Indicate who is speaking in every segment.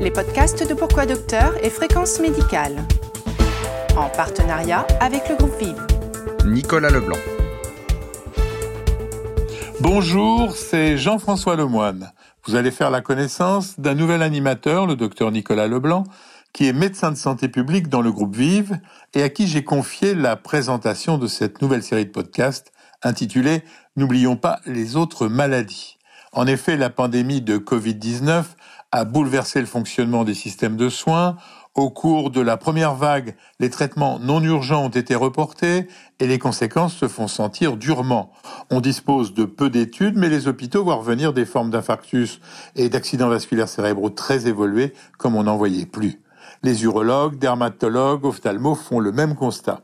Speaker 1: les podcasts de Pourquoi Docteur et Fréquence Médicale. En partenariat avec le groupe Vive.
Speaker 2: Nicolas Leblanc.
Speaker 3: Bonjour, c'est Jean-François Lemoine. Vous allez faire la connaissance d'un nouvel animateur, le docteur Nicolas Leblanc, qui est médecin de santé publique dans le groupe Vive et à qui j'ai confié la présentation de cette nouvelle série de podcasts intitulée N'oublions pas les autres maladies. En effet, la pandémie de Covid-19 a bouleversé le fonctionnement des systèmes de soins. Au cours de la première vague, les traitements non urgents ont été reportés et les conséquences se font sentir durement. On dispose de peu d'études, mais les hôpitaux voient revenir des formes d'infarctus et d'accidents vasculaires cérébraux très évolués comme on n'en voyait plus. Les urologues, dermatologues, ophtalmos font le même constat.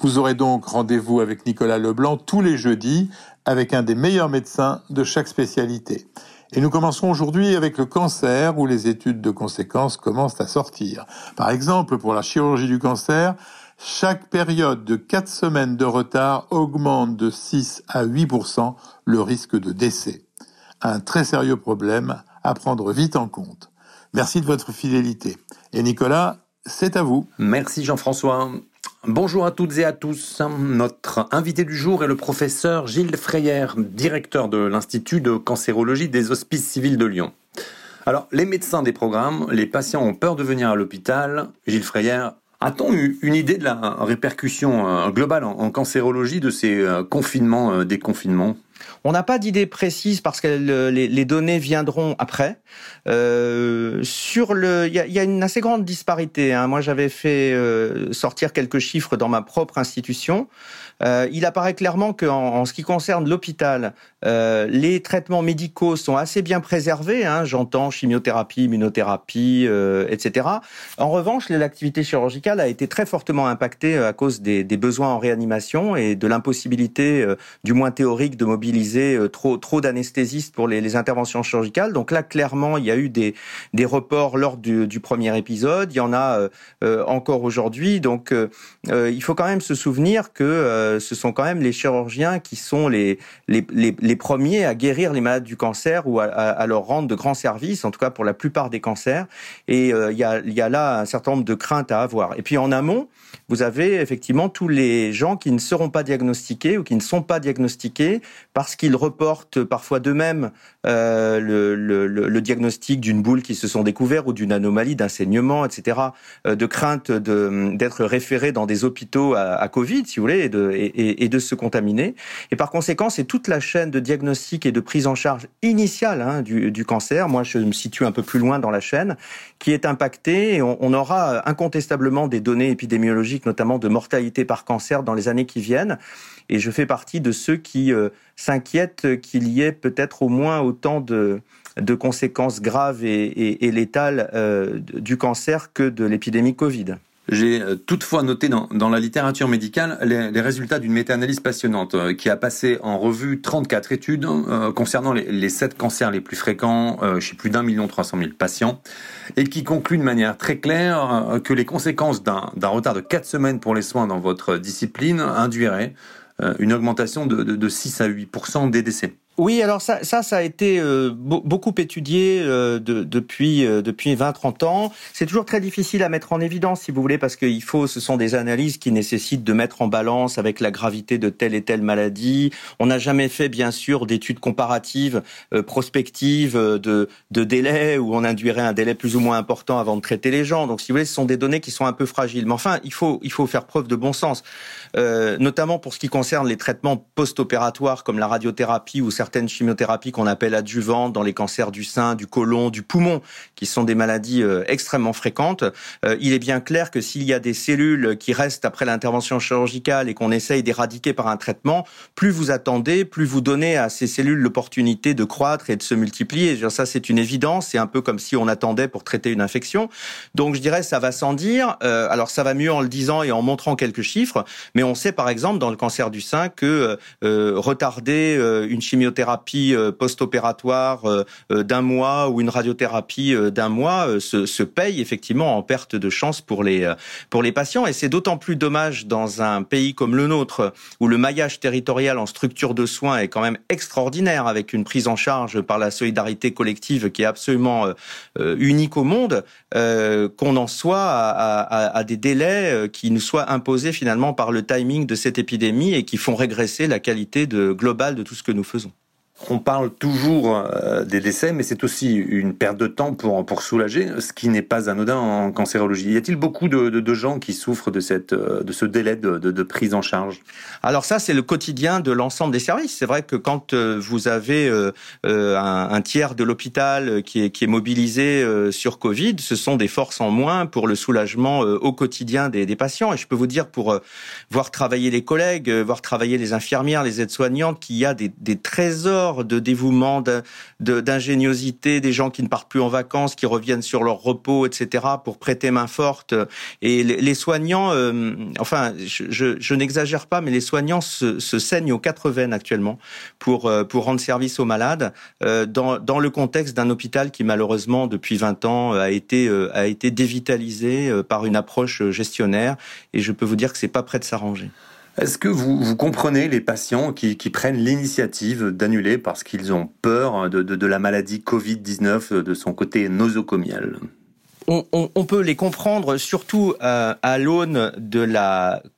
Speaker 3: Vous aurez donc rendez-vous avec Nicolas Leblanc tous les jeudis avec un des meilleurs médecins de chaque spécialité. Et nous commençons aujourd'hui avec le cancer où les études de conséquences commencent à sortir. Par exemple, pour la chirurgie du cancer, chaque période de 4 semaines de retard augmente de 6 à 8% le risque de décès. Un très sérieux problème à prendre vite en compte. Merci de votre fidélité. Et Nicolas, c'est à vous.
Speaker 4: Merci Jean-François. Bonjour à toutes et à tous. Notre invité du jour est le professeur Gilles Freyer, directeur de l'Institut de cancérologie des Hospices civils de Lyon. Alors, les médecins des programmes, les patients ont peur de venir à l'hôpital. Gilles Freyer, a-t-on eu une idée de la répercussion euh, globale en cancérologie de ces euh, confinements, euh, déconfinements?
Speaker 5: On n'a pas d'idée précise parce que les, données viendront après. Euh, sur le, il y a, une assez grande disparité. Hein. Moi, j'avais fait euh, sortir quelques chiffres dans ma propre institution. Euh, il apparaît clairement qu'en en ce qui concerne l'hôpital, les traitements médicaux sont assez bien préservés. Hein, J'entends chimiothérapie, immunothérapie, etc. En revanche, l'activité chirurgicale a été très fortement impactée à cause des besoins en réanimation et de l'impossibilité, du moins théorique, de mobiliser trop, trop d'anesthésistes pour les, interventions chirurgicales. Donc là, clairement, il y a eu des, des reports lors du, premier épisode. Il y en a encore aujourd'hui. Donc, il faut quand même se souvenir que euh, ce sont quand même les chirurgiens qui sont les, les, les, premiers à guérir les malades du cancer ou à, leur rendre de grands services, en tout cas pour la plupart des cancers. Et euh, il y a là un certain nombre de craintes à avoir. Et puis en amont, vous avez effectivement tous les gens qui ne seront pas diagnostiqués ou qui ne sont pas diagnostiqués parce qu'ils reportent parfois d'eux-mêmes euh, le, diagnostic d'une boule qui se sont découverts ou d'une anomalie, d'un saignement, etc., euh, de crainte d'être référés dans des hôpitaux à, Covid, si vous voulez, et de, de se contaminer. Et par conséquent, c'est toute la chaîne de diagnostic et de prise en charge initiale hein, du, cancer, moi je me situe un peu plus loin dans la chaîne, qui est impactée et on, aura incontestablement des données épidémiologiques, notamment de mortalité par cancer dans les années qui viennent. Et je fais partie de ceux qui euh, s'inquiètent qu'il y ait peut-être au moins autant de, de conséquences graves et, et, et létales euh, du cancer que de l'épidémie Covid.
Speaker 4: J'ai euh, toutefois noté dans, la littérature médicale les, résultats d'une méta-analyse passionnante euh, qui a passé en revue 34 études euh, concernant les, les 7 cancers les plus fréquents chez plus d'un million trois cent mille patients et qui conclut de manière très claire que les conséquences d'un retard de 4 semaines pour les soins dans votre discipline induiraient une augmentation de, de, de 6 à 8% des décès.
Speaker 5: Oui, alors ça, ça, ça a été euh, beaucoup étudié euh, de, depuis euh, depuis 20-30 ans. C'est toujours très difficile à mettre en évidence, si vous voulez, parce qu'il faut, ce sont des analyses qui nécessitent de mettre en balance avec la gravité de telle et telle maladie. On n'a jamais fait, bien sûr, d'études comparatives, prospectives de, de délais où on induirait un délai plus ou moins important avant de traiter les gens. Donc, si vous voulez, ce sont des données qui sont un peu fragiles. Mais enfin, il faut il faut faire preuve de bon sens, notamment pour ce qui concerne les traitements post-opératoires comme la radiothérapie ou certaines chimiothérapies qu'on appelle adjuvantes dans les cancers du sein, du côlon, du poumon, qui sont des maladies euh, extrêmement fréquentes. Euh, il est bien clair que s'il y a des cellules qui restent après l'intervention chirurgicale et qu'on essaye d'éradiquer par un traitement, plus vous attendez, plus vous donnez à ces cellules l'opportunité de croître et de se multiplier. Ça, c'est une évidence. C'est un peu comme si on attendait pour traiter une infection. Donc, je dirais, ça va sans dire. Euh, alors, ça va mieux en le disant et en montrant quelques chiffres. Mais on sait, par exemple, dans le cancer du sein, que retarder une chimiothérapie chimiothérapie post-opératoire d'un mois ou une radiothérapie d'un mois se, se paye effectivement en perte de chance pour les pour les patients. Et c'est d'autant plus dommage dans un pays comme le nôtre où le maillage territorial en structure de soins est quand même extraordinaire avec une prise en charge par la solidarité collective qui est absolument unique au monde, qu'on en soit à, des délais qui nous soient imposés finalement par le timing de cette épidémie et qui font régresser la qualité globale de tout ce que nous faisons.
Speaker 4: On parle toujours euh, des décès, mais c'est aussi une perte de temps pour, pour soulager, ce qui n'est pas anodin en cancérologie. Y a-t-il beaucoup de, de, gens qui souffrent de, cette, euh, de ce délai de, de, prise en charge?
Speaker 5: Alors ça, c'est le quotidien de l'ensemble des services. C'est vrai que quand euh, vous avez un, un, tiers de l'hôpital qui est, qui est mobilisé sur Covid, ce sont des forces en moins pour le soulagement au quotidien des, des patients. Et je peux vous dire, pour voir travailler les collègues, voir travailler les infirmières, les aides-soignantes, qu'il y a des, des trésors de dévouement, d'ingéniosité, des gens qui ne partent plus en vacances, qui reviennent sur leur repos, etc., pour prêter main forte. Et les soignants, euh, enfin, je, n'exagère pas, mais les soignants se, saignent aux quatre veines actuellement pour euh, pour rendre service aux malades euh, dans dans le contexte d'un hôpital qui malheureusement depuis 20 ans a été a été dévitalisé par une approche gestionnaire. Et je peux vous dire que c'est pas prêt de s'arranger.
Speaker 4: Est-ce que vous, comprenez les patients qui, prennent l'initiative d'annuler parce qu'ils ont peur de, de, la maladie Covid-19 de son côté nosocomial?
Speaker 5: On, peut les comprendre surtout euh, à l'aune de la euh,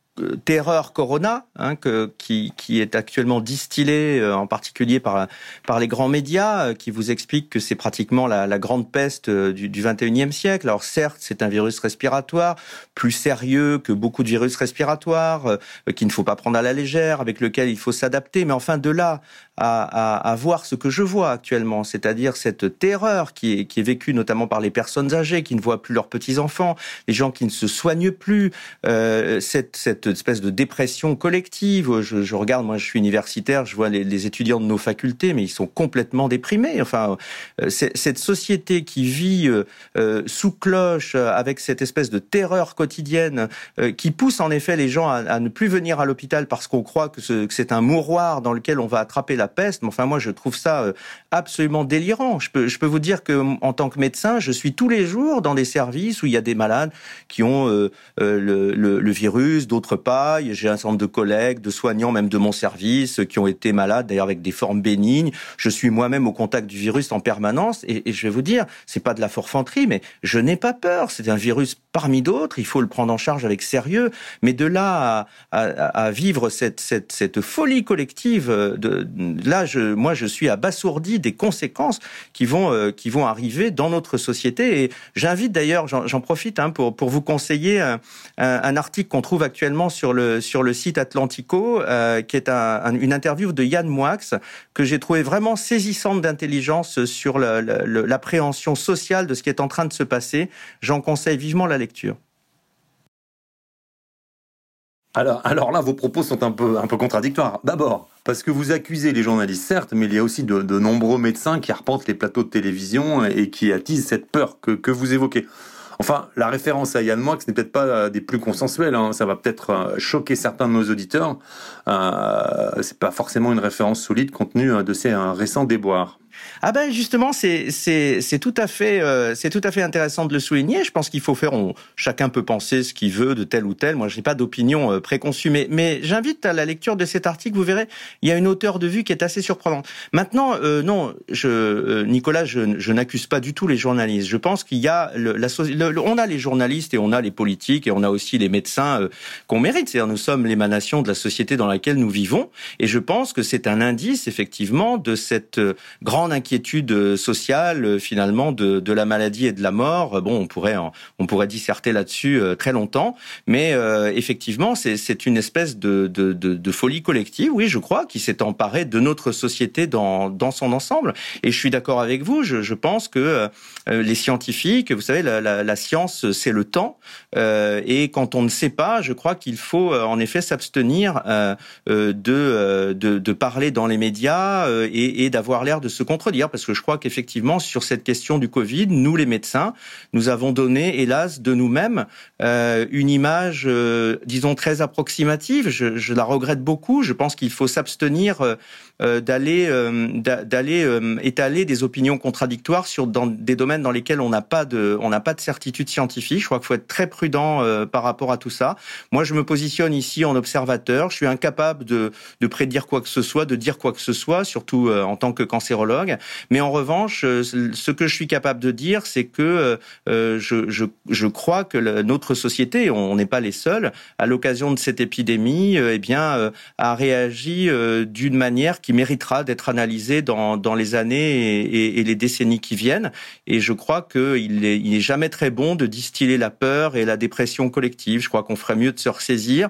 Speaker 5: terreur Corona, hein, que, qui, qui, est actuellement distillée euh, en particulier par, par les grands médias, euh, qui vous expliquent que c'est pratiquement la, la, grande peste du, du 21e siècle. Alors certes, c'est un virus respiratoire, plus sérieux que beaucoup de virus respiratoires, qu'il ne faut pas prendre à la légère, avec lequel il faut s'adapter. Mais enfin, de là à, voir ce que je vois actuellement, c'est-à-dire cette terreur qui est, vécue notamment par les personnes âgées, qui ne voient plus leurs petits-enfants, les gens qui ne se soignent plus, euh, cette, espèce de dépression collective. Je, regarde, moi je suis universitaire, je vois les, étudiants de nos facultés, mais ils sont complètement déprimés. Enfin, euh, cette société qui vit euh, sous cloche, avec cette espèce de terreur quotidienne, qui pousse en effet les gens à ne plus venir à l'hôpital parce qu'on croit que c'est un mouroir dans lequel on va attraper la peste. Mais enfin, moi, je trouve ça euh, absolument délirant. Je peux, vous dire que en tant que médecin, je suis tous les jours dans des services où il y a des malades qui ont euh, euh, le, virus, d'autres pas. J'ai un certain nombre de collègues, de soignants, même de mon service, qui ont été malades, d'ailleurs avec des formes bénignes. Je suis moi-même au contact du virus en permanence, et, je vais vous dire, c'est pas de la forfanterie, mais je n'ai pas peur. C'est un virus parmi d'autres. Il faut le prendre en charge avec sérieux. Mais de là à, vivre cette, cette folie collective de, là, je, moi, je suis abasourdi des conséquences qui vont, euh, qui vont arriver dans notre société. Et j'invite d'ailleurs, j'en profite hein, pour, pour vous conseiller un, un article qu'on trouve actuellement sur le, sur le site Atlantico, euh, qui est un, une interview de Yann Moix, que j'ai trouvé vraiment saisissante d'intelligence sur l'appréhension sociale de ce qui est en train de se passer. J'en conseille vivement la lecture.
Speaker 4: Alors, alors là, vos propos sont un peu, un peu contradictoires. D'abord, parce que vous accusez les journalistes, certes, mais il y a aussi de, nombreux médecins qui arpentent les plateaux de télévision et qui attisent cette peur que, que vous évoquez. Enfin, la référence à Yann Moix n'est peut-être pas euh, des plus consensuelles. Hein. Ça va peut-être euh, choquer certains de nos auditeurs. Euh, c'est pas forcément une référence solide compte tenu euh, de ces récents déboires.
Speaker 5: Ah ben justement, c'est tout à fait euh, tout à fait intéressant de le souligner. Je pense qu'il faut faire, chacun peut penser ce qu'il veut de tel ou tel. Moi, je n'ai pas d'opinion euh, préconçue, mais mais j'invite à la lecture de cet article. Vous verrez, il y a une hauteur de vue qui est assez surprenante. Maintenant, euh, non, je Nicolas, je, n'accuse pas du tout les journalistes. Je pense qu'il y a la on a les journalistes et on a les politiques et on a aussi les médecins qu'on mérite. C'est-à-dire nous sommes l'émanation de la société dans laquelle nous vivons, et je pense que c'est un indice effectivement de cette grande inquiétude euh, sociale euh, finalement de, de, la maladie et de la mort. Bon, on pourrait on pourrait disserter là-dessus euh, très longtemps, mais euh, effectivement, c'est une espèce de, de, de, folie collective, oui, je crois, qui s'est emparée de notre société dans, dans son ensemble. Et je suis d'accord avec vous. Je, je pense que euh, les scientifiques, vous savez, la, science, c'est le temps, euh, et quand on ne sait pas, je crois qu'il faut en effet s'abstenir de, de, de parler dans les médias et, et d'avoir l'air de se contredire parce que je crois qu'effectivement sur cette question du Covid, nous les médecins, nous avons donné, hélas, de nous-mêmes euh, une image, euh, disons très approximative. Je, je, la regrette beaucoup. Je pense qu'il faut s'abstenir euh, d'aller d'aller étaler des opinions contradictoires sur dans des domaines dans lesquels on n'a pas de on n'a pas de certitude scientifique. Je crois qu'il faut être très prudent par rapport à tout ça. Moi, je me positionne ici en observateur. Je suis incapable de de prédire quoi que ce soit, de dire quoi que ce soit, surtout en tant que cancérologue. Mais en revanche, ce que je suis capable de dire, c'est que je, je, je crois que notre société, on n'est pas les seuls, à l'occasion de cette épidémie, euh, eh bien, euh, a réagi euh, d'une manière qui méritera d'être analysée dans, les années et, les décennies qui viennent. Et je crois qu'il n'est est jamais très bon de distiller la peur et la dépression collective. Je crois qu'on ferait mieux de se ressaisir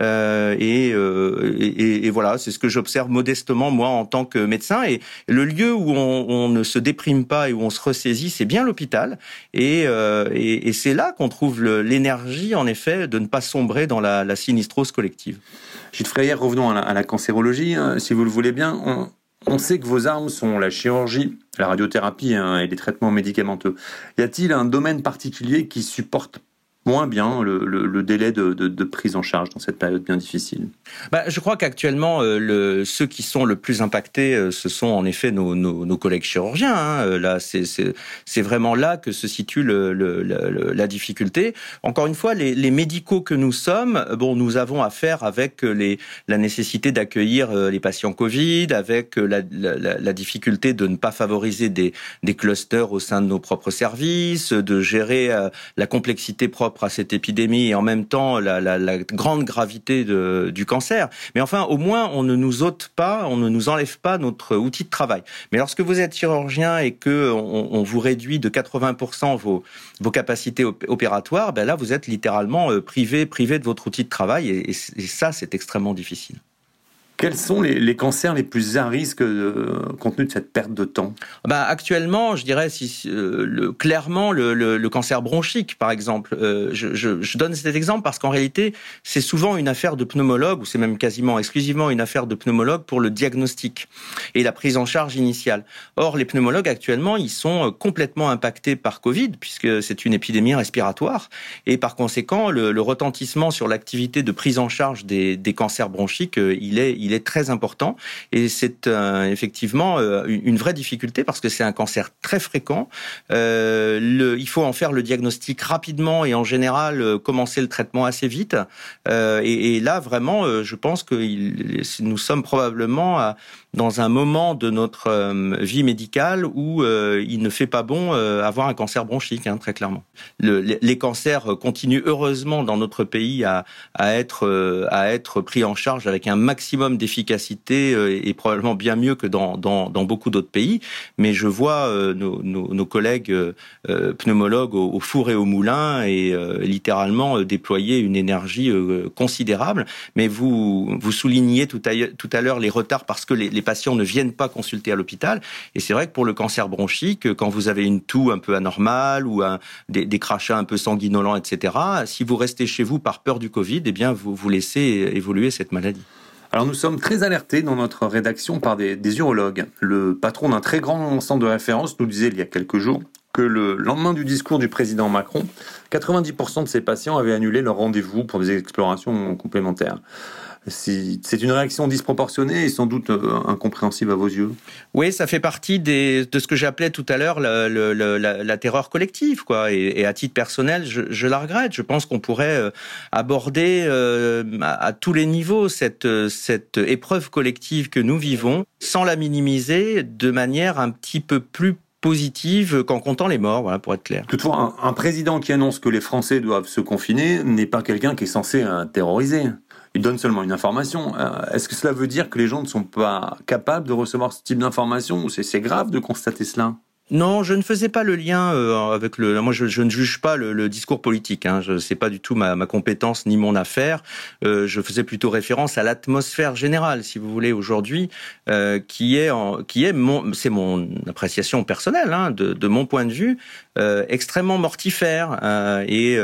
Speaker 5: euh, et, euh, et, voilà, c'est ce que j'observe modestement moi en tant que médecin. Et le lieu où on, ne se déprime pas et où on se ressaisit, c'est bien l'hôpital. Et, euh, c'est là qu'on trouve l'énergie, en effet, de ne pas sombrer dans la, sinistrose collective.
Speaker 4: Gilles Freyer, revenons à la, cancérologie, hein, si vous le voulez bien. On, on sait que vos armes sont la chirurgie, la radiothérapie hein, et les traitements médicamenteux. Y a-t-il un domaine particulier qui supporte moins bien le, délai de, prise en charge dans cette période bien difficile
Speaker 5: bah, Je crois qu'actuellement, euh, ceux qui sont le plus impactés, euh, ce sont en effet nos, collègues chirurgiens. Hein. Euh, là, c'est vraiment là que se situe la difficulté. Encore une fois, les, les, médicaux que nous sommes, bon, nous avons affaire avec la nécessité d'accueillir les patients Covid, avec la, difficulté de ne pas favoriser des clusters au sein de nos propres services, de gérer la complexité propre à cette épidémie et en même temps la, grande gravité du cancer. Mais enfin, au moins, on ne nous ôte pas, on ne nous enlève pas notre outil de travail. Mais lorsque vous êtes chirurgien et que on, vous réduit de 80% vos, capacités opératoires, ben là, vous êtes littéralement euh, privé, privé de votre outil de travail et ça, c'est extrêmement difficile.
Speaker 4: Quels sont les, cancers les plus à risque euh, compte tenu de cette perte de temps?
Speaker 5: Bah, Actuellement, je dirais si, euh, clairement le, cancer bronchique, par exemple. Euh, je, donne cet exemple parce qu'en réalité, c'est souvent une affaire de pneumologue, ou c'est même quasiment exclusivement une affaire de pneumologue pour le diagnostic et la prise en charge initiale. Or, les pneumologues actuellement, ils sont complètement impactés par Covid, puisque c'est une épidémie respiratoire, et par conséquent, le, retentissement sur l'activité de prise en charge des, cancers bronchiques, il est très important et c'est euh, effectivement euh, une vraie difficulté parce que c'est un cancer très fréquent. Euh, il faut en faire le diagnostic rapidement et en général commencer le traitement assez vite. Et, là, vraiment, je pense que nous sommes probablement à, dans un moment de notre vie médicale où il ne fait pas bon avoir un cancer bronchique, hein, très clairement. Le, les, cancers continuent heureusement dans notre pays à, être pris en charge avec un maximum d'efficacité euh, et probablement bien mieux que dans, beaucoup d'autres pays. Mais je vois euh, nos, collègues euh, pneumologues au, four et au moulin et littéralement déployer une énergie considérable. Mais vous, vous soulignez tout à, l'heure les retards parce que les patients ne viennent pas consulter à l'hôpital. Et c'est vrai que pour le cancer bronchique, quand vous avez une toux un peu anormale ou un, des, crachats un peu sanguinolents, etc., si vous restez chez vous par peur du Covid, eh bien, vous, vous laissez évoluer cette maladie.
Speaker 4: Alors nous sommes très alertés dans notre rédaction par des, des urologues. Le patron d'un très grand centre de référence nous disait il y a quelques jours que le lendemain du discours du président Macron, 90% de ses patients avaient annulé leur rendez-vous pour des explorations complémentaires. C'est une réaction disproportionnée et sans doute euh, incompréhensible à vos yeux.
Speaker 5: Oui, ça fait partie des, de ce que j'appelais tout à l'heure la, la, la, la, terreur collective, quoi. Et, et, à titre personnel, je, je la regrette. Je pense qu'on pourrait euh, aborder euh, à, à, tous les niveaux cette, cette épreuve collective que nous vivons, sans la minimiser, de manière un petit peu plus positive qu'en comptant les morts, voilà, pour être clair.
Speaker 4: Toutefois, un, un, président qui annonce que les Français doivent se confiner n'est pas quelqu'un qui est censé terroriser il donne seulement une information. Euh, est-ce que cela veut dire que les gens ne sont pas capables de recevoir ce type d'information ou c'est grave de constater cela?
Speaker 5: Non, je ne faisais pas le lien euh, avec le. Moi, je, ne juge pas le, discours politique. Hein. Je sais pas du tout ma, ma compétence ni mon affaire. Euh, je faisais plutôt référence à l'atmosphère générale, si vous voulez, aujourd'hui, qui est qui est c'est mon appréciation personnelle, hein, de, de, mon point de vue, extrêmement mortifère et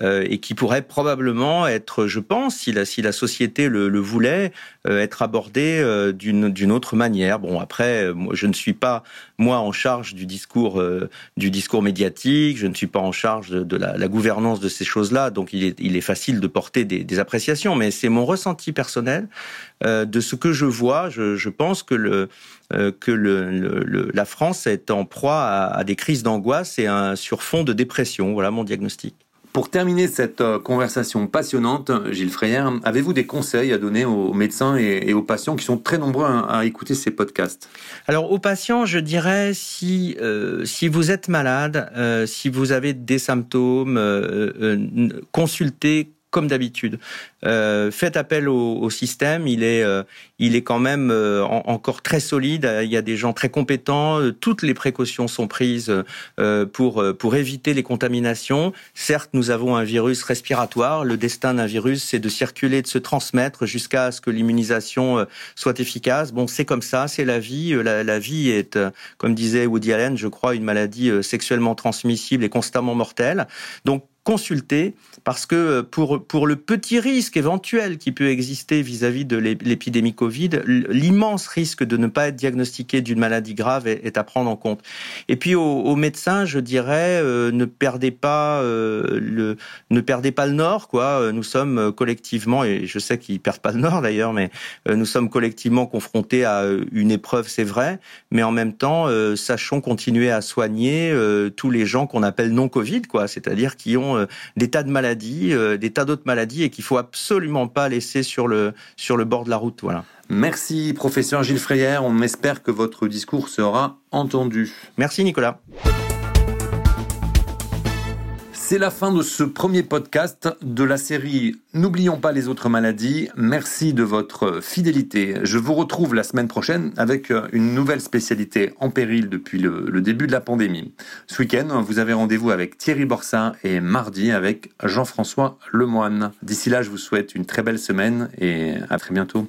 Speaker 5: et qui pourrait probablement être, je pense, si la société le, voulait, être abordé d'une d'une autre manière. Bon, après, moi, je ne suis pas moi en charge du discours du discours médiatique, je ne suis pas en charge de, la, gouvernance de ces choses-là, donc il est il est facile de porter des, appréciations, mais c'est mon ressenti personnel de ce que je vois. Je, pense que euh, la France est en proie à, des crises d'angoisse et un surfond de dépression. Voilà mon diagnostic.
Speaker 4: Pour terminer cette euh, conversation passionnante, Gilles Freyer, avez-vous des conseils à donner aux médecins et, aux patients qui sont très nombreux à, écouter ces podcasts?
Speaker 5: Alors aux patients, je dirais si euh, si vous êtes malade, si vous avez des symptômes, consultez comme d'habitude. Euh, faites appel au, au, système, il est, euh, il est quand même euh, encore très solide. Il y a des gens très compétents. Toutes les précautions sont prises euh, pour pour éviter les contaminations. Certes, nous avons un virus respiratoire. Le destin d'un virus, c'est de circuler, de se transmettre jusqu'à ce que l'immunisation soit efficace. Bon, c'est comme ça, c'est la vie. La, la, vie est, comme disait Woody Allen, je crois, une maladie sexuellement transmissible et constamment mortelle. Donc consulter parce que pour pour le petit risque éventuel qui peut exister vis-à-vis de l'épidémie Covid, l'immense risque de ne pas être diagnostiqué d'une maladie grave est, à prendre en compte. Et puis aux, médecins, je dirais, euh, ne perdez pas euh, le ne perdez pas le nord quoi. Nous sommes collectivement et je sais qu'ils perdent pas le nord d'ailleurs, mais euh, nous sommes collectivement confrontés à une épreuve, c'est vrai, mais en même temps, sachons continuer à soigner tous les gens qu'on appelle non Covid quoi, c'est-à-dire qui ont euh, des tas de maladies, euh, des tas d'autres maladies et qu'il faut absolument pas laisser sur le, sur le bord de la route. Voilà.
Speaker 4: Merci, professeur Gilles Freyer. On espère que votre discours sera entendu.
Speaker 5: Merci, Nicolas.
Speaker 4: C'est la fin de ce premier podcast de la série N'oublions pas les autres maladies. Merci de votre fidélité. Je vous retrouve la semaine prochaine avec une nouvelle spécialité en péril depuis le, début de la pandémie. Ce week-end, vous avez rendez-vous avec Thierry Borsat et mardi avec Jean-François Lemoine. D'ici là, je vous souhaite une très belle semaine et à très bientôt.